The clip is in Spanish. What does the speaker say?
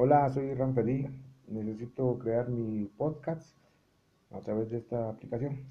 Hola, soy Ramfeli. Necesito crear mi podcast a través de esta aplicación.